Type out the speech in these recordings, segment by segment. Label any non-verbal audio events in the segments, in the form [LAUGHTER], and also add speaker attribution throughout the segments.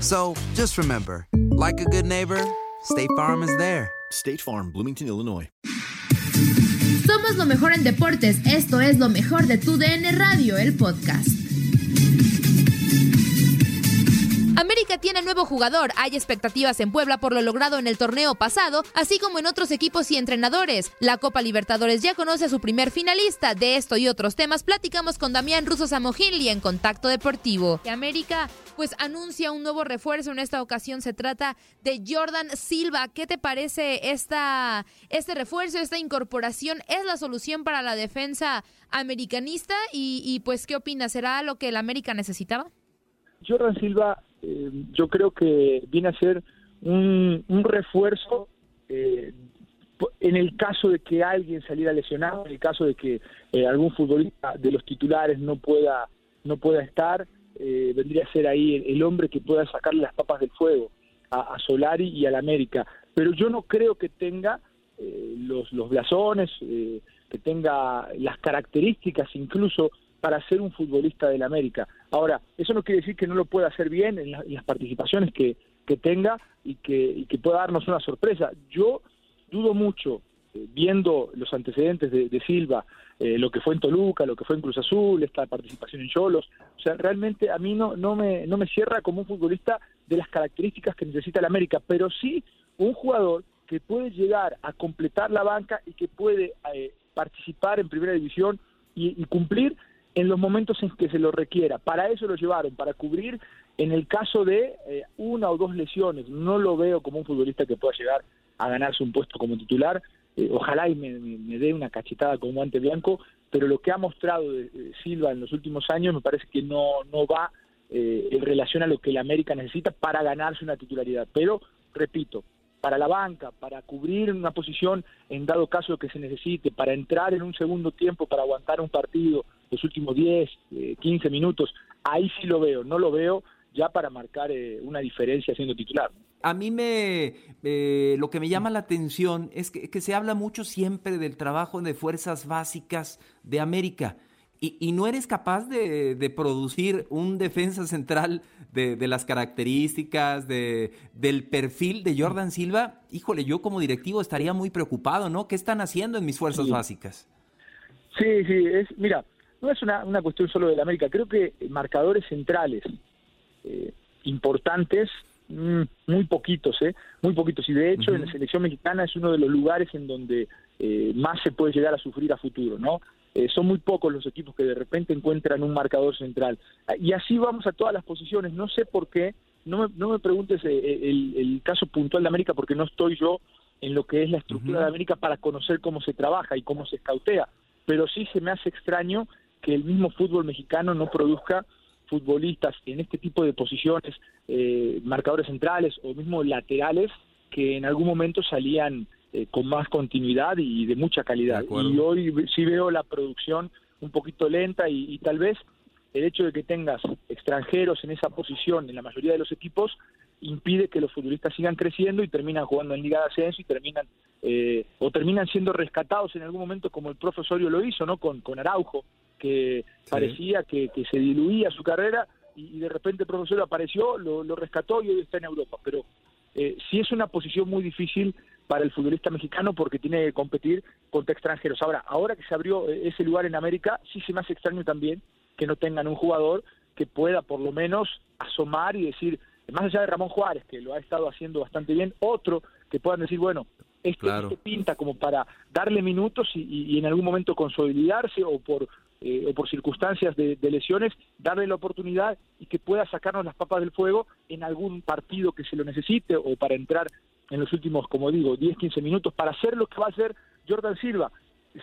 Speaker 1: So just remember, like a good neighbor, State Farm is there.
Speaker 2: State Farm, Bloomington, Illinois.
Speaker 3: Somos lo mejor en deportes. Esto es lo mejor de tu DN Radio, el podcast. Tiene nuevo jugador. Hay expectativas en Puebla por lo logrado en el torneo pasado, así como en otros equipos y entrenadores. La Copa Libertadores ya conoce a su primer finalista. De esto y otros temas platicamos con Damián Russo Samogilli en Contacto Deportivo. América pues anuncia un nuevo refuerzo. En esta ocasión se trata de Jordan Silva. ¿Qué te parece esta, este refuerzo, esta incorporación? ¿Es la solución para la defensa americanista? Y, y pues, ¿qué opinas? ¿Será lo que el América necesitaba?
Speaker 4: Jordan Silva eh, yo creo que viene a ser un, refuerzo eh, en el caso de que alguien saliera lesionado, en el caso de que eh, algún futbolista de los titulares no pueda no pueda estar, eh, vendría a ser ahí el, hombre que pueda sacarle las papas del fuego a, a Solari y al América. Pero yo no creo que tenga los, los blasones, que tenga las características incluso para ser un futbolista del América. Ahora, eso no quiere decir que no lo pueda hacer bien en, la, en las participaciones que, que tenga y que, y que, pueda darnos una sorpresa. Yo dudo mucho, eh, viendo los antecedentes de, Silva, eh, lo que fue en Toluca, lo que fue en Cruz Azul, esta participación en Cholos, o sea, realmente a mí no, no, me, no me cierra como un futbolista de las características que necesita el América, pero sí un jugador que puede llegar a completar la banca y que puede eh, participar en primera división y cumplir en los momentos en que se lo requiera. Para eso lo llevaron, para cubrir en el caso de eh, una o dos lesiones. No lo veo como un futbolista que pueda llegar a ganarse un puesto como titular. Eh, ojalá y me, me, dé una cachetada con guante blanco, pero lo que ha mostrado de, de Silva en los últimos años me parece que no, no va eh, en relación a lo que el América necesita para ganarse una titularidad. Pero, repito, para la banca, para cubrir una posición en dado caso que se necesite, para entrar en un segundo tiempo, para aguantar un partido, los últimos 10, eh, 15 minutos, ahí sí lo veo, no lo veo ya para marcar eh, una diferencia siendo titular.
Speaker 5: A mí me eh, lo que me llama la atención es que, que, se habla mucho siempre del trabajo de fuerzas básicas de América. Y, y no eres capaz de, de, producir un defensa central de, de las características, de, del perfil de Jordan Silva. Híjole, yo como directivo estaría muy preocupado, ¿no? ¿Qué están haciendo en mis fuerzas
Speaker 4: sí.
Speaker 5: básicas?
Speaker 4: Sí, sí, es, mira, no es una, una cuestión solo de América, creo que marcadores centrales eh, importantes, mmm, muy poquitos, ¿eh? Muy poquitos. Y de hecho, uh -huh. en la selección mexicana es uno de los lugares en donde eh, más se puede llegar a sufrir a futuro, ¿no? Eh, son muy pocos los equipos que de repente encuentran un marcador central. Y así vamos a todas las posiciones. No sé por qué no me, no me preguntes eh, el, el, caso puntual de América porque no estoy yo en lo que es la estructura de América para conocer cómo se trabaja y cómo se escautea, pero sí se me hace extraño que el mismo fútbol mexicano no produzca futbolistas en este tipo de posiciones, eh, marcadores centrales o mismo laterales, que en algún momento salían eh, con más continuidad y de mucha calidad. y hoy sí veo la producción un poquito lenta y, tal vez el hecho de que tengas extranjeros en esa posición en la mayoría de los equipos impide que los futbolistas sigan creciendo y terminan jugando en Liga de Ascenso y terminan eh, o terminan siendo rescatados en algún momento como el profesorio lo hizo, ¿no? Con, con Araujo, que parecía que, que, se diluía su carrera y, de repente el profesor apareció, lo, lo, rescató y hoy está en Europa. Pero eh, sí es una posición muy difícil para el futbolista mexicano porque tiene que competir contra extranjeros. Ahora, ahora que se abrió eh, ese lugar en América, sí se me hace extraño también que no tengan un jugador que pueda por lo menos asomar y decir, más allá de Ramón Juárez, que lo ha estado haciendo bastante bien, otro que puedan decir, bueno, este, este pinta como para darle minutos y, en algún momento consolidarse o por eh, o por circunstancias de, lesiones, darle la oportunidad y que pueda sacarnos las papas del fuego en algún partido que se lo necesite o para entrar en los últimos, como digo, 10, 15 minutos para hacer lo que va a hacer Jordan Silva.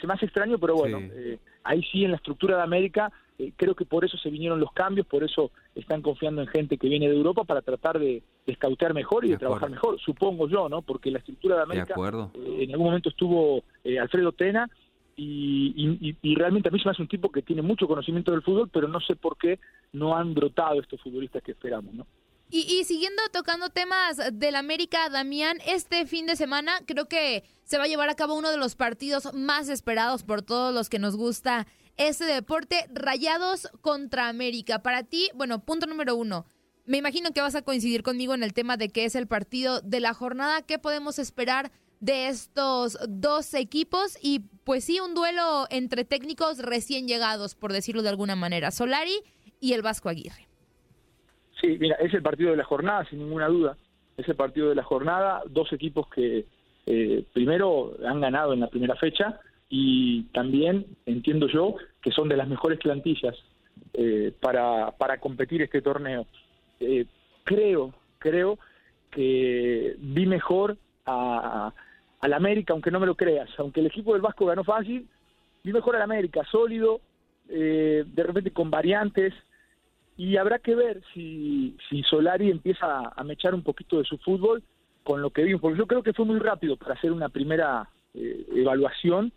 Speaker 4: Se me hace extraño, pero bueno, eh, ahí sí en la estructura de América eh, creo que por eso se vinieron los cambios, por eso están confiando en gente que viene de Europa para tratar de, de mejor y de, trabajar mejor, supongo yo, ¿no? Porque la estructura de América en algún momento estuvo Alfredo Tena y, y, realmente a mí se me hace un tipo que tiene mucho conocimiento del fútbol, pero no sé por qué no han brotado estos futbolistas que esperamos, ¿no?
Speaker 3: Y, siguiendo tocando temas del América, Damián, este fin de semana creo que se va a llevar a cabo uno de los partidos más esperados por todos los que nos gusta este deporte, Rayados contra América. Para ti, bueno, punto número uno, me imagino que vas a coincidir conmigo en el tema de que es el partido de la jornada. ¿Qué podemos esperar de estos dos equipos y pues sí, un duelo entre técnicos recién llegados, por decirlo de alguna manera, Solari y el Vasco Aguirre.
Speaker 4: Sí, mira, es el partido de la jornada, sin ninguna duda. Es el partido de la jornada, dos equipos que eh, primero han ganado en la primera fecha y también entiendo yo que son de las mejores plantillas eh, para, para competir este torneo. Eh, creo, creo que vi mejor a, al América, aunque no me lo creas, aunque el equipo del Vasco ganó fácil, vi mejor al América, sólido, eh, de repente con variantes, y habrá que ver si, si Solari empieza a mechar un poquito de su fútbol con lo que vimos, porque yo creo que fue muy rápido para hacer una primera eh, evaluación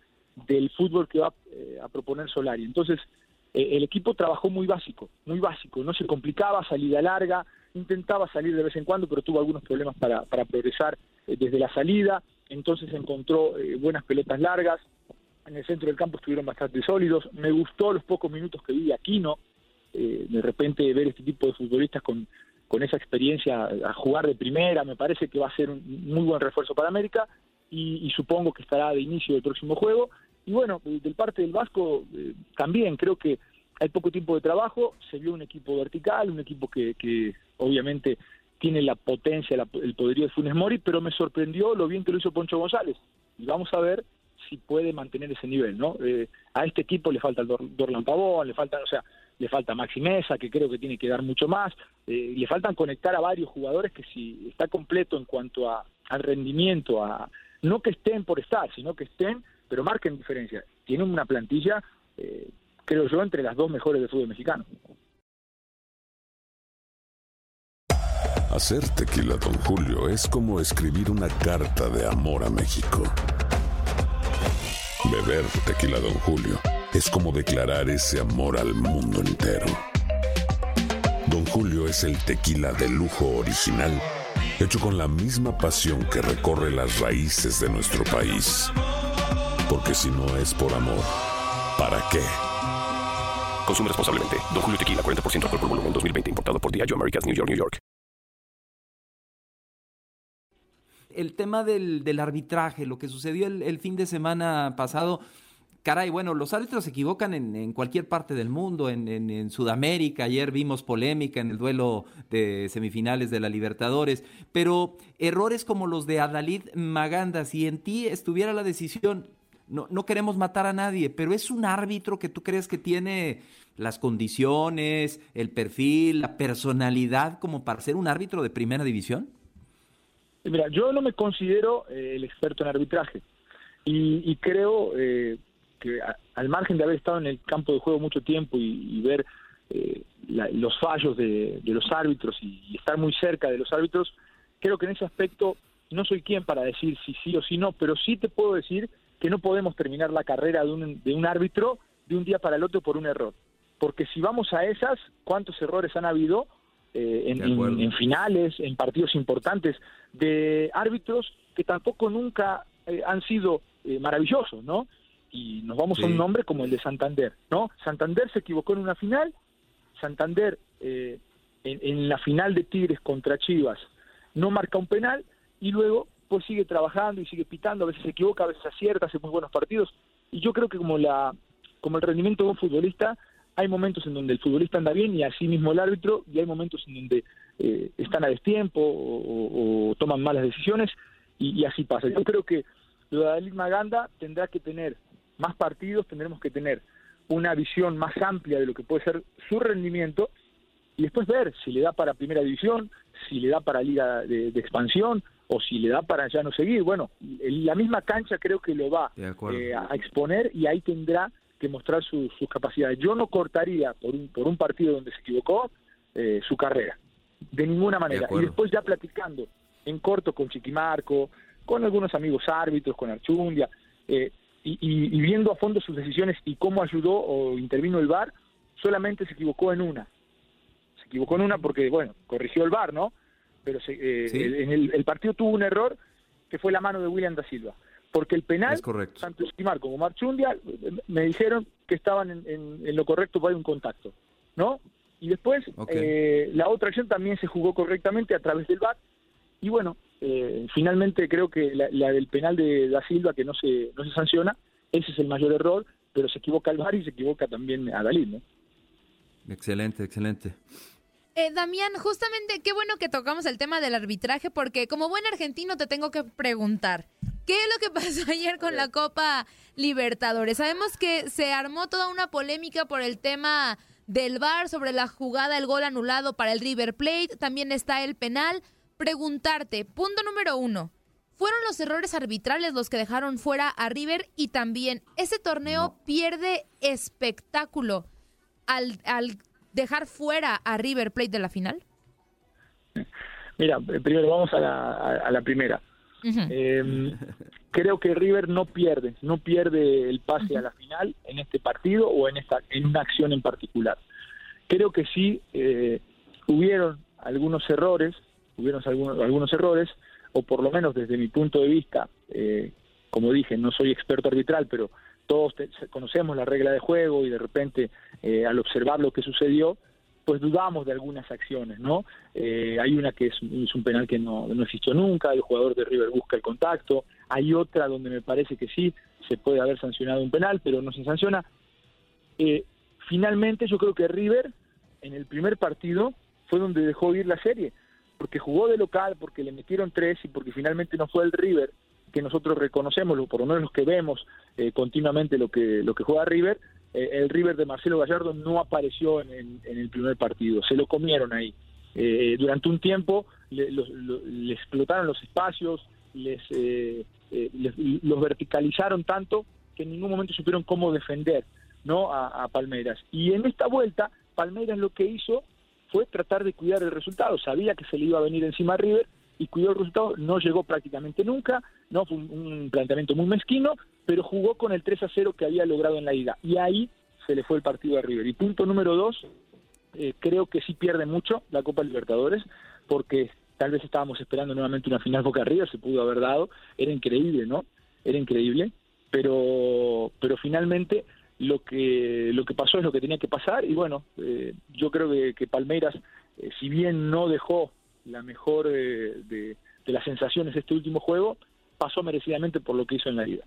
Speaker 4: del fútbol que va eh, a proponer Solari. Entonces, el equipo trabajó muy básico, muy básico, no se complicaba, salida larga, intentaba salir de vez en cuando, pero tuvo algunos problemas para, para progresar desde la salida, entonces encontró eh, buenas pelotas largas, en el centro del campo estuvieron bastante sólidos, me gustó los pocos minutos que vi Aquino, eh, de repente ver este tipo de futbolistas con, con esa experiencia a jugar de primera, me parece que va a ser un muy buen refuerzo para América y, supongo que estará de inicio del próximo juego. Y bueno, del parte del Vasco eh, también creo que hay poco tiempo de trabajo, se vio un equipo vertical, un equipo que, que obviamente tiene la potencia, el poderío de Funes Mori, pero me sorprendió lo bien que lo hizo Poncho González. Y vamos a ver si puede mantener ese nivel, ¿no? Eh, a este equipo le falta el Dorlan Pavón, le falta, o sea, le falta Maxi Mesa, que creo que tiene que dar mucho más, eh, le faltan conectar a varios jugadores que si está completo en cuanto a, al rendimiento, a no que estén por estar, sino que estén, pero marquen diferencia. Tienen una plantilla, eh, creo yo, entre las dos mejores del fútbol mexicano.
Speaker 6: Hacer tequila, don Julio, es como escribir una carta de amor a México. Beber tequila, don Julio, es como declarar ese amor al mundo entero. Don Julio es el tequila de lujo original, hecho con la misma pasión que recorre las raíces de nuestro país. Porque si no es por amor, ¿para qué?
Speaker 7: Consume responsablemente. Don Julio Tequila, 40% alcohol por volumen, 2020. Importado por Diageo Americas, New York, New York.
Speaker 5: el tema del, del arbitraje, lo que sucedió el, fin de semana pasado, caray, bueno, los árbitros se equivocan en, cualquier parte del mundo, en, Sudamérica, ayer vimos polémica en el duelo de semifinales de la Libertadores, pero errores como los de Adalid Maganda, si en ti estuviera la decisión, no, queremos matar a nadie, pero es un árbitro que tú crees que tiene las condiciones, el perfil, la personalidad como para ser un árbitro de primera división?
Speaker 4: Mira, yo no me considero eh, el experto en arbitraje y, creo eh, que al margen de haber estado en el campo de juego mucho tiempo y, ver eh, los fallos de, los árbitros y, estar muy cerca de los árbitros, creo que en ese aspecto no soy quien para decir si sí o si no, pero sí te puedo decir que no podemos terminar la carrera de un, de un árbitro de un día para el otro por un error. Porque si vamos a esas, ¿cuántos errores han habido eh, en, finales, en partidos importantes, de árbitros que tampoco nunca eh, han sido eh, maravillosos, ¿no? Y nos vamos a un nombre como el de Santander, ¿no? Santander se equivocó en una final, Santander en, en la final de Tigres contra Chivas no marca un penal y luego pues sigue trabajando y sigue pitando, a veces se equivoca, a veces acierta, hace muy buenos partidos. Y yo creo que como la como el rendimiento de un futbolista, hay momentos en donde el futbolista anda bien y así mismo el árbitro, y hay momentos en donde eh, están a destiempo o, toman malas decisiones, y, así pasa. Yo creo que lo de Maganda tendrá que tener más partidos, tendremos que tener una visión más amplia de lo que puede ser su rendimiento, y después ver si le da para primera división, si le da para liga de, expansión, o si le da para ya no seguir. Bueno, la misma cancha creo que lo va eh, a exponer y ahí tendrá que mostrar sus capacidades. Yo no cortaría por un, por un partido donde se equivocó eh, su carrera, de ninguna manera. y después ya platicando en corto con Chiquimarco, con algunos amigos árbitros, con Archundia, eh, y, viendo a fondo sus decisiones y cómo ayudó o intervino el VAR, solamente se equivocó en una. Se equivocó en una porque, bueno, corrigió el VAR, ¿no? Pero eh, en el, el partido tuvo un error que fue la mano de William da Silva porque el penal, tanto Esquimar como Marchundia me dijeron que estaban en, lo correcto para un contacto, ¿no? Y después eh, la otra acción también se jugó correctamente a través del VAR y bueno, eh, finalmente creo que la, del penal de Da Silva que no se, no se sanciona, ese es el mayor error, pero se equivoca el VAR y se equivoca también a Dalí, ¿no?
Speaker 5: Excelente, excelente.
Speaker 3: Eh, Damián, justamente qué bueno que tocamos el tema del arbitraje porque como buen argentino te tengo que preguntar, ¿Qué es lo que [LAUGHS] pasó ayer con la Copa Libertadores? Sabemos que se armó toda una polémica por el tema del VAR sobre la jugada, el gol anulado para el River Plate, también está el penal. Preguntarte, punto número uno, ¿fueron los errores arbitrales los que dejaron fuera a River? Y también, ¿ese torneo pierde espectáculo al, dejar fuera a River Plate de la final?
Speaker 4: Mira, primero vamos a la primera. Eh, creo que River no pierde, no pierde el pase a la final en este partido o en esta en una acción en particular. Creo que sí eh, hubieron algunos errores, hubieron algunos, algunos errores, o por lo menos desde mi punto de vista, eh, como dije, no soy experto arbitral, pero todos conocemos la regla de juego y de repente eh, al observar lo que sucedió, pues dudamos de algunas acciones, ¿no? Eh, hay una que es, un penal que no, no existió nunca, el jugador de River busca el contacto, hay otra donde me parece que sí, se puede haber sancionado un penal, pero no se sanciona. Eh, finalmente yo creo que River en el primer partido fue donde dejó ir la serie, porque jugó de local, porque le metieron tres y porque finalmente no fue el River que nosotros reconocemos, por lo menos los que vemos eh, continuamente lo que, lo que juega River, eh, el River de Marcelo Gallardo no apareció en, el primer partido, se lo comieron ahí. Eh, durante un tiempo le, explotaron los espacios, eh, les, los verticalizaron tanto que en ningún momento supieron cómo defender no a, Palmeiras. Y en esta vuelta, Palmeiras lo que hizo fue tratar de cuidar el resultado. Sabía que se le iba a venir encima a River y cuidó el resultado. No llegó prácticamente nunca, no fue un planteamiento muy mezquino, pero jugó con el 3 a 0 que había logrado en la ida. Y ahí se le fue el partido a River. Y punto número dos, eh, creo que sí pierde mucho la Copa Libertadores, porque tal vez estábamos esperando nuevamente una final Boca River, se pudo haber dado, era increíble, ¿no? Era increíble, pero, pero finalmente lo que, lo que pasó es lo que tenía que pasar, y bueno, eh, yo creo que, Palmeiras, eh, si bien no dejó la mejor de, de las sensaciones este último juego, pasó merecidamente por lo que hizo en la ida.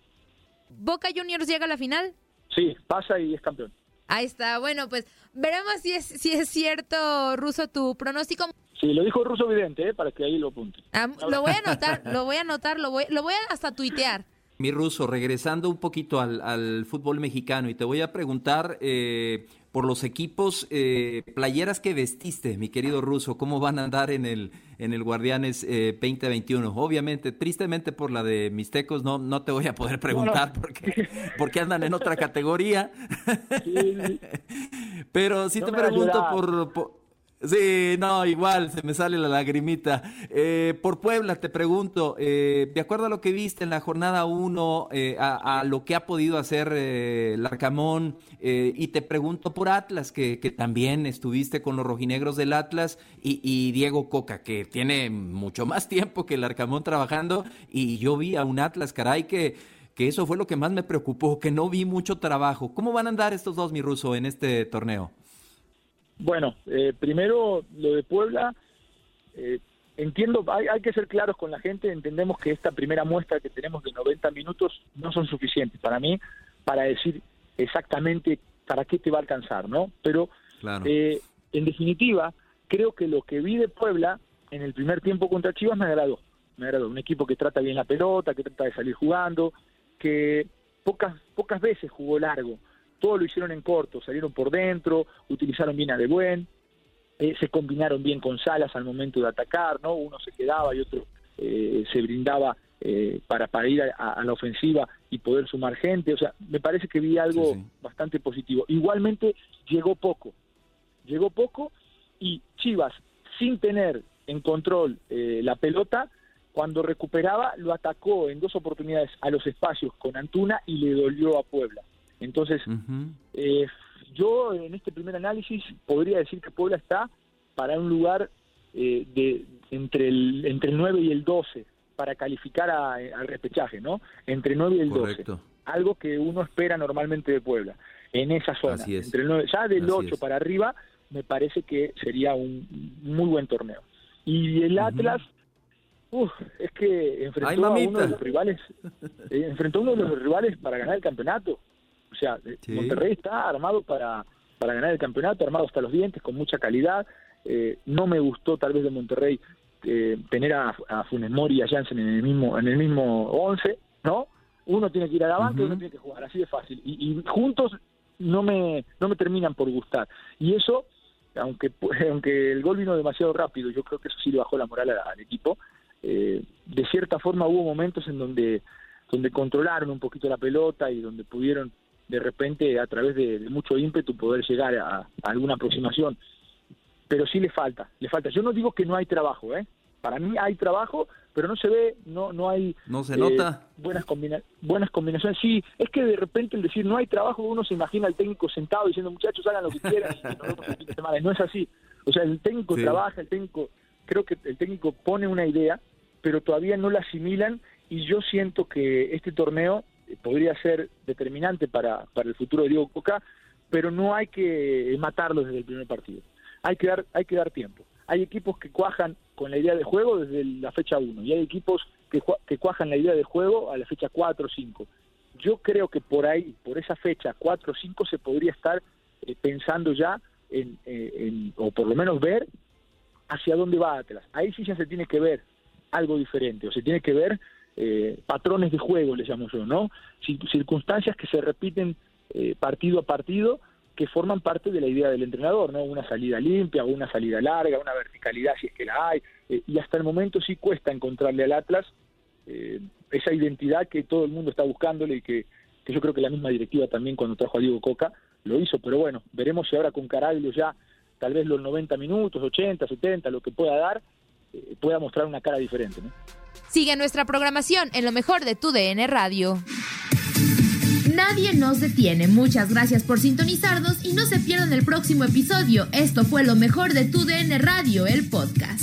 Speaker 3: ¿Boca Juniors llega a la final?
Speaker 4: Sí, pasa y es campeón.
Speaker 3: Ahí está. Bueno, pues veremos si es, si es cierto, Ruso, tu pronóstico.
Speaker 4: Sí, lo dijo Ruso Vidente, ¿eh? para que ahí lo apunte.
Speaker 3: Ah, lo voy a anotar, lo voy a anotar, lo voy, lo voy a hasta tuitear.
Speaker 5: Mi ruso, regresando un poquito al, fútbol mexicano y te voy a preguntar eh, por los equipos, eh, playeras que vestiste, mi querido ruso, ¿cómo van a andar en el, en el Guardianes 2021? Obviamente, tristemente por la de Mixtecos no, no te voy a poder preguntar porque, porque andan en otra categoría. [LAUGHS] Pero sí te pregunto por Sí, no, igual, se me sale la lagrimita. Eh, por Puebla, te pregunto, eh, de acuerdo a lo que viste en la jornada 1, eh, a, lo que ha podido hacer eh, Larcamón, y te pregunto por Atlas, que, también estuviste con los rojinegros del Atlas, y, Diego Coca, que tiene mucho más tiempo que el Arcamón trabajando, y yo vi a un Atlas, caray, que, que eso fue lo que más me preocupó, que no vi mucho trabajo. ¿Cómo van a andar estos dos, mi ruso, en este torneo?
Speaker 4: Bueno, eh, primero lo de Puebla, eh, entiendo, hay, hay, que ser claros con la gente, entendemos que esta primera muestra que tenemos de 90 minutos no son suficientes para mí para decir exactamente para qué te va a alcanzar, ¿no? Pero eh, en definitiva, creo que lo que vi de Puebla en el primer tiempo contra Chivas me agradó, me agradó, un equipo que trata bien la pelota, que trata de salir jugando, que pocas pocas veces jugó largo, todo lo hicieron en corto, salieron por dentro, utilizaron bien a De Buen, eh, se combinaron bien con Salas al momento de atacar, ¿no? Uno se quedaba y otro eh, se brindaba eh, para, para ir a, la ofensiva y poder sumar gente. O sea, me parece que vi algo bastante positivo. Igualmente llegó poco, llegó poco y Chivas, sin tener en control la pelota, cuando recuperaba lo atacó en dos oportunidades a los espacios con Antuna y le dolió a Puebla. Entonces, eh, yo en este primer análisis podría decir que Puebla está para un lugar eh, de entre el entre el 9 y el 12 para calificar al repechaje, ¿no? Entre el 9 y el 12. Algo que uno espera normalmente de Puebla, en esa zona. Entre el 9, ya del 8 para arriba, me parece que sería un muy buen torneo. Y el Atlas, es que enfrentó a uno de los rivales, [LAUGHS] eh, enfrentó a uno de los rivales para ganar el campeonato. O sea, eh, Monterrey está armado para, para ganar el campeonato, armado hasta los dientes, con mucha calidad. Eh, no me gustó tal vez de Monterrey eh, tener a, a, Funes Mori y a Jansen en el mismo en el mismo 11, ¿no? Uno tiene que ir a la banca y uno tiene que jugar, así de fácil. Y, juntos no me no me terminan por gustar. Y eso, aunque [LAUGHS] aunque el gol vino demasiado rápido, yo creo que eso sí le bajó la moral al, equipo. de cierta forma hubo momentos en donde donde controlaron un poquito la pelota y donde pudieron de repente a través de, mucho ímpetu poder llegar a, alguna aproximación. Pero sí le falta, le falta. Yo no digo que no hay trabajo, ¿eh? Para mí hay trabajo, pero no se ve, no no hay
Speaker 5: no se nota
Speaker 4: eh, buenas buenas combinaciones. Sí, es que de repente el decir no hay trabajo, uno se imagina al técnico sentado diciendo muchachos hagan lo que quieran [LAUGHS] y no es así. O sea, el técnico trabaja, el técnico creo que el técnico pone una idea, pero todavía no la asimilan y yo siento que este torneo podría ser determinante para, para el futuro de Diego Coca, pero no hay que matarlo desde el primer partido. Hay que dar, hay que dar tiempo. Hay equipos que cuajan con la idea de juego desde la fecha 1 y hay equipos que, que cuajan la idea de juego a la fecha 4 o 5. Yo creo que por ahí, por esa fecha 4 o 5, se podría estar eh, pensando ya en, eh, en, o por lo menos ver hacia dónde va Atlas. Ahí sí ya se tiene que ver algo diferente, o se tiene que ver eh, patrones de juego, le llamo yo, ¿no? Circunstancias que se repiten eh, partido a partido que forman parte de la idea del entrenador, ¿no? Una salida limpia, una salida larga, una verticalidad si es que la hay, eh, y hasta el momento sí cuesta encontrarle al Atlas esa identidad que todo el mundo está buscándole y que, yo creo que la misma directiva también cuando trajo a Diego Coca lo hizo, pero bueno, veremos si ahora con Caraglio ya tal vez los 90 minutos, 80, 70, lo que pueda dar, pueda mostrar una cara diferente, ¿no?
Speaker 3: Sigue nuestra programación en lo mejor de tu DN Radio. Nadie nos detiene. Muchas gracias por sintonizarnos y no se pierdan el próximo episodio. Esto fue lo mejor de tu DN Radio, el podcast.